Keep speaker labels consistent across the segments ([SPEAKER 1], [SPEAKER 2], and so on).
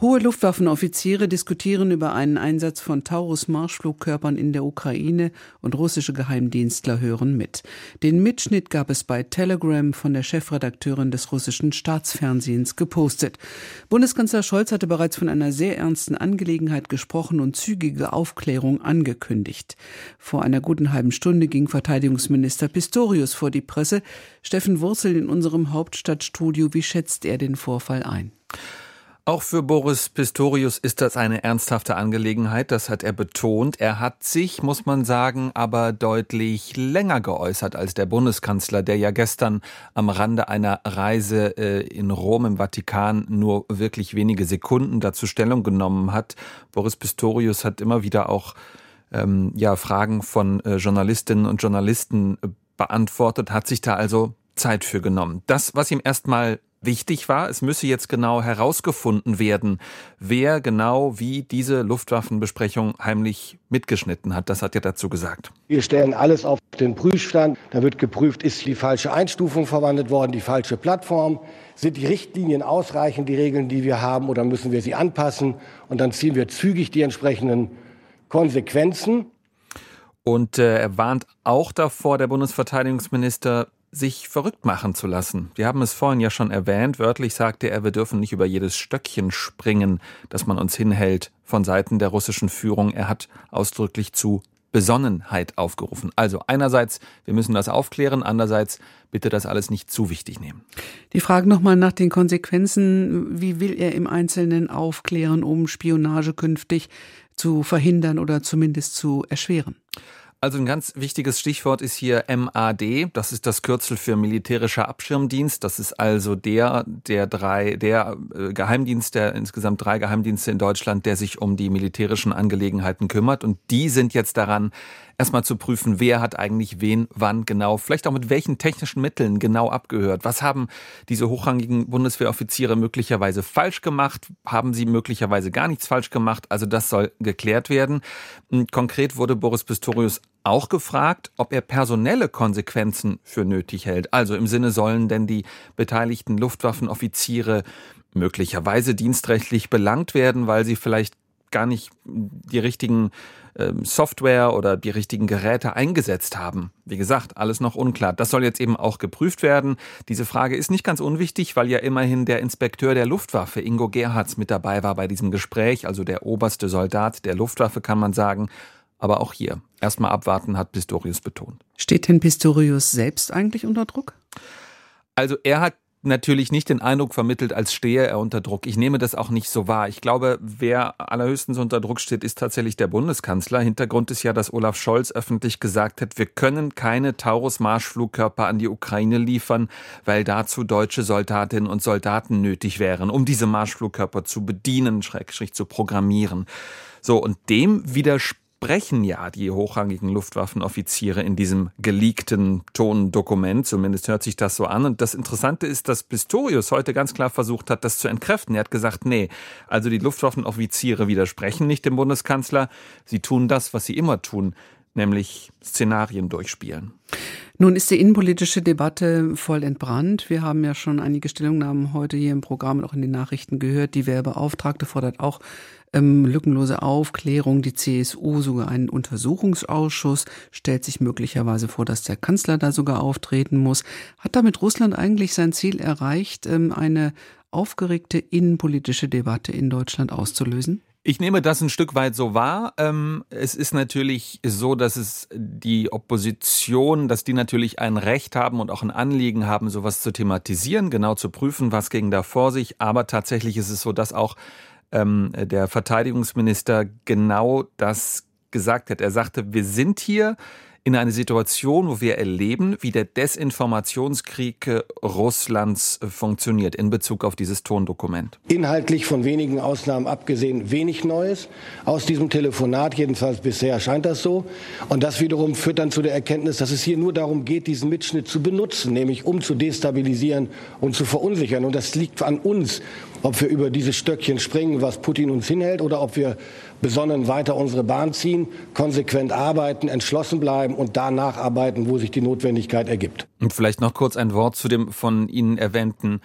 [SPEAKER 1] Hohe Luftwaffenoffiziere diskutieren über einen Einsatz von Taurus-Marschflugkörpern in der Ukraine und russische Geheimdienstler hören mit. Den Mitschnitt gab es bei Telegram von der Chefredakteurin des russischen Staatsfernsehens gepostet. Bundeskanzler Scholz hatte bereits von einer sehr ernsten Angelegenheit gesprochen und zügige Aufklärung angekündigt. Vor einer guten halben Stunde ging Verteidigungsminister Pistorius vor die Presse. Steffen Wurzel in unserem Hauptstadtstudio. Wie schätzt er den Vorfall ein?
[SPEAKER 2] Auch für Boris Pistorius ist das eine ernsthafte Angelegenheit, das hat er betont. Er hat sich, muss man sagen, aber deutlich länger geäußert als der Bundeskanzler, der ja gestern am Rande einer Reise äh, in Rom im Vatikan nur wirklich wenige Sekunden dazu Stellung genommen hat. Boris Pistorius hat immer wieder auch ähm, ja, Fragen von äh, Journalistinnen und Journalisten äh, beantwortet, hat sich da also Zeit für genommen. Das, was ihm erstmal wichtig war. Es müsse jetzt genau herausgefunden werden, wer genau wie diese Luftwaffenbesprechung heimlich mitgeschnitten hat. Das hat er dazu gesagt.
[SPEAKER 3] Wir stellen alles auf den Prüfstand. Da wird geprüft, ist die falsche Einstufung verwandelt worden, die falsche Plattform. Sind die Richtlinien ausreichend, die Regeln, die wir haben, oder müssen wir sie anpassen? Und dann ziehen wir zügig die entsprechenden Konsequenzen.
[SPEAKER 2] Und äh, er warnt auch davor, der Bundesverteidigungsminister, sich verrückt machen zu lassen. Wir haben es vorhin ja schon erwähnt. Wörtlich sagte er, wir dürfen nicht über jedes Stöckchen springen, das man uns hinhält von Seiten der russischen Führung. Er hat ausdrücklich zu Besonnenheit aufgerufen. Also einerseits, wir müssen das aufklären, andererseits bitte das alles nicht zu wichtig nehmen.
[SPEAKER 1] Die Frage nochmal nach den Konsequenzen. Wie will er im Einzelnen aufklären, um Spionage künftig zu verhindern oder zumindest zu erschweren?
[SPEAKER 2] Also ein ganz wichtiges Stichwort ist hier MAD. Das ist das Kürzel für militärischer Abschirmdienst. Das ist also der, der drei, der äh, Geheimdienst, der insgesamt drei Geheimdienste in Deutschland, der sich um die militärischen Angelegenheiten kümmert. Und die sind jetzt daran, erstmal zu prüfen, wer hat eigentlich wen, wann genau, vielleicht auch mit welchen technischen Mitteln genau abgehört. Was haben diese hochrangigen Bundeswehroffiziere möglicherweise falsch gemacht? Haben sie möglicherweise gar nichts falsch gemacht? Also das soll geklärt werden. Konkret wurde Boris Pistorius auch gefragt, ob er personelle Konsequenzen für nötig hält. Also im Sinne sollen denn die beteiligten Luftwaffenoffiziere möglicherweise dienstrechtlich belangt werden, weil sie vielleicht gar nicht die richtigen ähm, Software oder die richtigen Geräte eingesetzt haben. Wie gesagt, alles noch unklar. Das soll jetzt eben auch geprüft werden. Diese Frage ist nicht ganz unwichtig, weil ja immerhin der Inspekteur der Luftwaffe, Ingo Gerhards, mit dabei war bei diesem Gespräch, also der oberste Soldat der Luftwaffe, kann man sagen. Aber auch hier, erstmal abwarten, hat Pistorius betont.
[SPEAKER 1] Steht denn Pistorius selbst eigentlich unter Druck?
[SPEAKER 2] Also er hat natürlich nicht den Eindruck vermittelt, als stehe er unter Druck. Ich nehme das auch nicht so wahr. Ich glaube, wer allerhöchstens unter Druck steht, ist tatsächlich der Bundeskanzler. Hintergrund ist ja, dass Olaf Scholz öffentlich gesagt hat, wir können keine Taurus-Marschflugkörper an die Ukraine liefern, weil dazu deutsche Soldatinnen und Soldaten nötig wären, um diese Marschflugkörper zu bedienen, schrägstrich zu programmieren. So, und dem widerspricht sprechen ja die hochrangigen Luftwaffenoffiziere in diesem geleakten Tondokument. Zumindest hört sich das so an. Und das Interessante ist, dass Pistorius heute ganz klar versucht hat, das zu entkräften. Er hat gesagt, nee, also die Luftwaffenoffiziere widersprechen nicht dem Bundeskanzler. Sie tun das, was sie immer tun, nämlich Szenarien durchspielen.
[SPEAKER 1] Nun ist die innenpolitische Debatte voll entbrannt. Wir haben ja schon einige Stellungnahmen heute hier im Programm und auch in den Nachrichten gehört. Die Werbeauftragte fordert auch ähm, lückenlose Aufklärung. Die CSU sogar einen Untersuchungsausschuss, stellt sich möglicherweise vor, dass der Kanzler da sogar auftreten muss. Hat damit Russland eigentlich sein Ziel erreicht, ähm, eine aufgeregte innenpolitische Debatte in Deutschland auszulösen?
[SPEAKER 2] Ich nehme das ein Stück weit so wahr. Ähm, es ist natürlich so, dass es die Opposition, dass die natürlich ein Recht haben und auch ein Anliegen haben, sowas zu thematisieren, genau zu prüfen, was ging da vor sich. Aber tatsächlich ist es so, dass auch ähm, der Verteidigungsminister genau das gesagt hat. Er sagte, wir sind hier in eine Situation, wo wir erleben, wie der Desinformationskrieg äh, Russlands äh, funktioniert in Bezug auf dieses Tondokument.
[SPEAKER 3] Inhaltlich von wenigen Ausnahmen abgesehen wenig Neues. Aus diesem Telefonat, jedenfalls bisher scheint das so. Und das wiederum führt dann zu der Erkenntnis, dass es hier nur darum geht, diesen Mitschnitt zu benutzen, nämlich um zu destabilisieren und zu verunsichern. Und das liegt an uns, ob wir über dieses Stöckchen springen, was Putin uns hinhält, oder ob wir besonnen weiter unsere Bahn ziehen, konsequent arbeiten, entschlossen bleiben und da nacharbeiten, wo sich die Notwendigkeit ergibt.
[SPEAKER 2] Und vielleicht noch kurz ein Wort zu dem von Ihnen erwähnten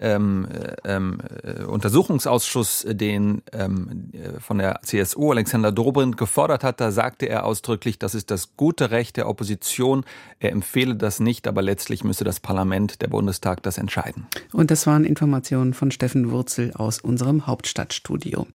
[SPEAKER 2] ähm, ähm, äh, Untersuchungsausschuss, den ähm, äh, von der CSU Alexander Dobrindt gefordert hat, da sagte er ausdrücklich, das ist das gute Recht der Opposition. Er empfehle das nicht, aber letztlich müsse das Parlament, der Bundestag, das entscheiden.
[SPEAKER 1] Und das waren Informationen von Steffen Wurzel aus unserem Hauptstadtstudio.